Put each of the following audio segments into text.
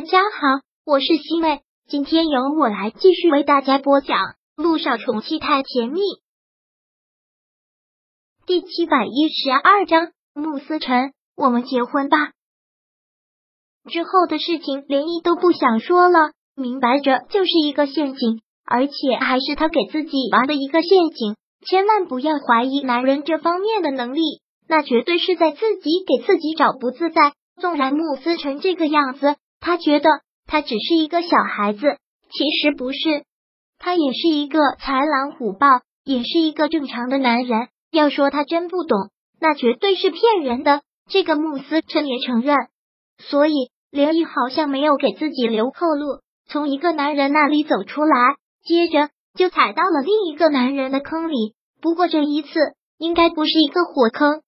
大家好，我是西妹，今天由我来继续为大家播讲《路上宠妻太甜蜜》第七百一十二章。慕思辰，我们结婚吧。之后的事情连一都不想说了，明白着就是一个陷阱，而且还是他给自己玩的一个陷阱。千万不要怀疑男人这方面的能力，那绝对是在自己给自己找不自在。纵然慕思辰这个样子。他觉得他只是一个小孩子，其实不是，他也是一个豺狼虎豹，也是一个正常的男人。要说他真不懂，那绝对是骗人的。这个穆斯琛也承认，所以连毅好像没有给自己留后路，从一个男人那里走出来，接着就踩到了另一个男人的坑里。不过这一次应该不是一个火坑。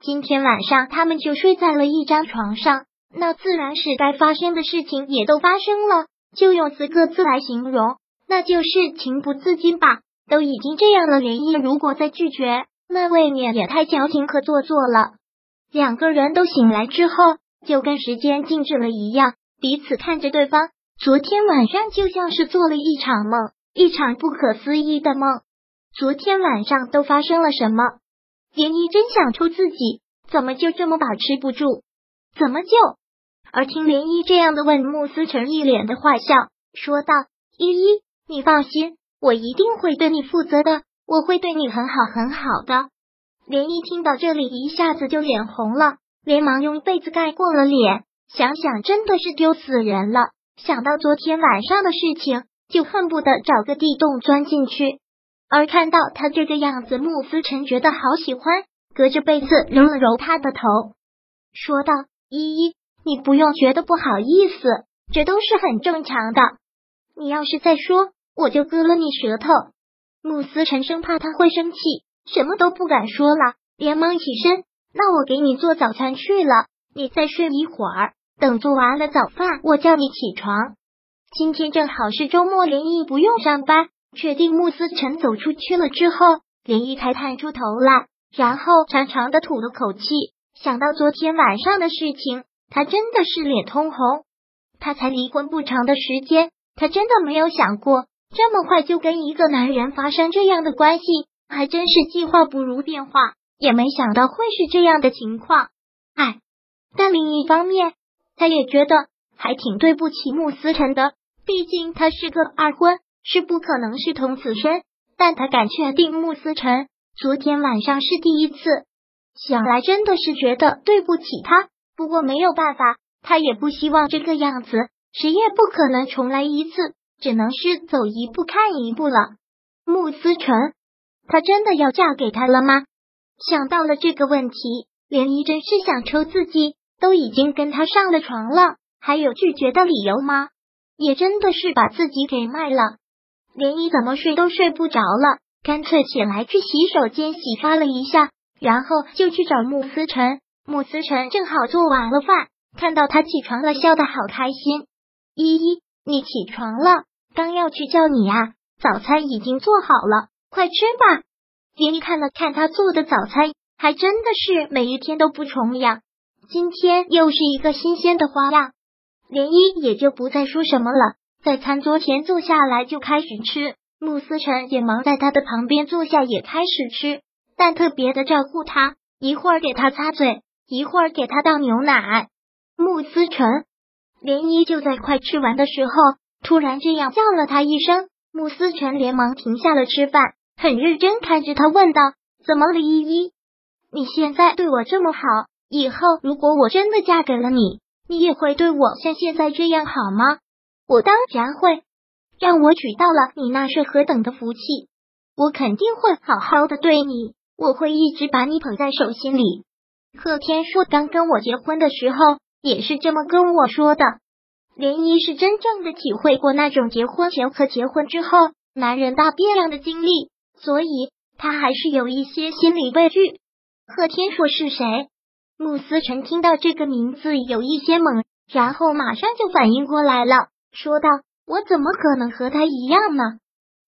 今天晚上他们就睡在了一张床上。那自然是该发生的事情也都发生了，就用四个字来形容，那就是情不自禁吧。都已经这样了，连毅如果再拒绝，那未免也太矫情和做作了。两个人都醒来之后，就跟时间静止了一样，彼此看着对方。昨天晚上就像是做了一场梦，一场不可思议的梦。昨天晚上都发生了什么？连毅真想抽自己，怎么就这么把持不住？怎么就？而听涟漪这样的问，穆思成一脸的坏笑，说道：“依依，你放心，我一定会对你负责的，我会对你很好很好的。”涟漪听到这里，一下子就脸红了，连忙用被子盖过了脸。想想真的是丢死人了，想到昨天晚上的事情，就恨不得找个地洞钻进去。而看到他这个样子，穆思成觉得好喜欢，隔着被子揉了揉他的头，说道：“依依。”你不用觉得不好意思，这都是很正常的。你要是再说，我就割了你舌头。慕斯辰生怕他会生气，什么都不敢说了，连忙起身。那我给你做早餐去了，你再睡一会儿，等做完了早饭，我叫你起床。今天正好是周末，林毅不用上班。确定慕斯辰走出去了之后，林毅才探出头来，然后长长的吐了口气，想到昨天晚上的事情。他真的是脸通红，他才离婚不长的时间，他真的没有想过这么快就跟一个男人发生这样的关系，还真是计划不如变化，也没想到会是这样的情况。哎，但另一方面，他也觉得还挺对不起穆思辰的，毕竟他是个二婚，是不可能是同此身。但他敢确定穆思辰昨天晚上是第一次，想来真的是觉得对不起他。不过没有办法，他也不希望这个样子，谁也不可能重来一次，只能是走一步看一步了。穆思成，她真的要嫁给他了吗？想到了这个问题，连依真是想抽自己，都已经跟他上了床了，还有拒绝的理由吗？也真的是把自己给卖了。连依怎么睡都睡不着了，干脆起来去洗手间洗发了一下，然后就去找穆思成。穆思辰正好做完了饭，看到他起床了，笑得好开心。依依，你起床了，刚要去叫你啊，早餐已经做好了，快吃吧。连依看了看他做的早餐，还真的是每一天都不重样，今天又是一个新鲜的花样。连依也就不再说什么了，在餐桌前坐下来就开始吃。穆思辰也忙在他的旁边坐下，也开始吃，但特别的照顾他，一会儿给他擦嘴。一会儿给他倒牛奶，穆思成涟漪就在快吃完的时候，突然这样叫了他一声。穆思成连忙停下了吃饭，很认真看着他问道：“怎么了，依依？你现在对我这么好，以后如果我真的嫁给了你，你也会对我像现在这样好吗？”我当然会，让我娶到了你，那是何等的福气！我肯定会好好的对你，我会一直把你捧在手心里。贺天硕刚跟我结婚的时候也是这么跟我说的。涟漪是真正的体会过那种结婚前和结婚之后男人大变样的经历，所以他还是有一些心理畏惧。贺天硕是谁？穆思成听到这个名字有一些懵，然后马上就反应过来了，说道：“我怎么可能和他一样呢？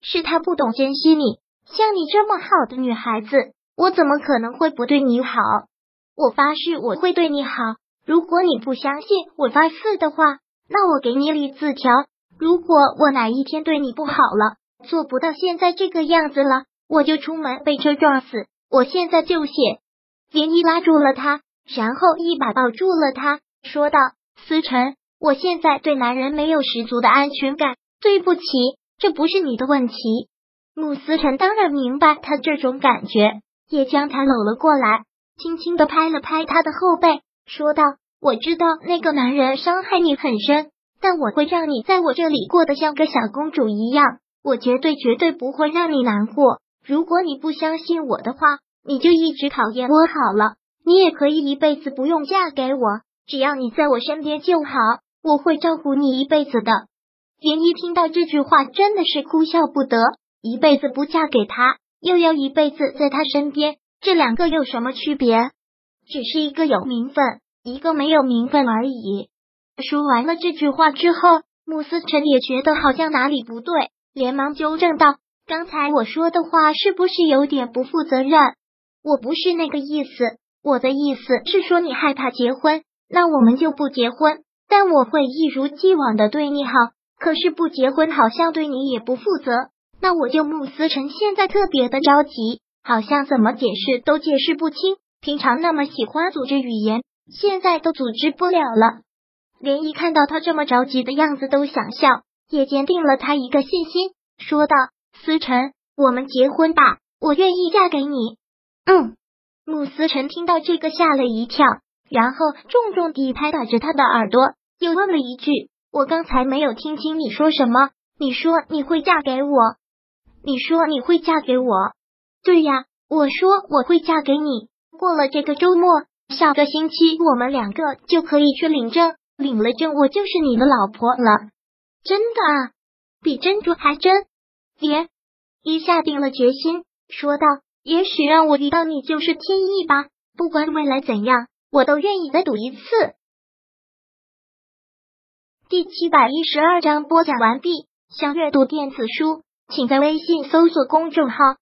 是他不懂珍惜你，像你这么好的女孩子，我怎么可能会不对你好？”我发誓我会对你好。如果你不相信，我发誓的话，那我给你立字条，如果我哪一天对你不好了，做不到现在这个样子了，我就出门被车撞死。我现在就写。连依拉住了他，然后一把抱住了他，说道：“思辰，我现在对男人没有十足的安全感，对不起，这不是你的问题。”穆思辰当然明白他这种感觉，也将他搂了过来，轻轻的拍了拍他的后背，说道：“我知道那个男人伤害你很深，但我会让你在我这里过得像个小公主一样，我绝对绝对不会让你难过。如果你不相信我的话，你就一直讨厌我好了。你也可以一辈子不用嫁给我，只要你在我身边就好，我会照顾你一辈子的。”连一听到这句话，真的是哭笑不得。一辈子不嫁给他，又要一辈子在他身边，这两个有什么区别？只是一个有名分，一个没有名分而已。说完了这句话之后，穆思辰也觉得好像哪里不对，连忙纠正道：“刚才我说的话是不是有点不负责任？我不是那个意思，我的意思是说你害怕结婚，那我们就不结婚，但我会一如既往的对你好。可是不结婚好像对你也不负责。”那我就穆思辰现在特别的着急，好像怎么解释都解释不清。平常那么喜欢组织语言，现在都组织不了了。连一看到他这么着急的样子，都想笑，也坚定了他一个信心，说道：“思辰，我们结婚吧，我愿意嫁给你。”嗯，穆思辰听到这个吓了一跳，然后重重地拍打着他的耳朵，又问了一句：“我刚才没有听清你说什么？你说你会嫁给我？”你说你会嫁给我？对呀，我说我会嫁给你。过了这个周末，下个星期我们两个就可以去领证，领了证我就是你的老婆了。真的啊，比珍珠还真。别一下定了决心，说道：“也许让我遇到你就是天意吧。不管未来怎样，我都愿意再赌一次。”第七百一十二章播讲完毕。想阅读电子书。请在微信搜索公众号“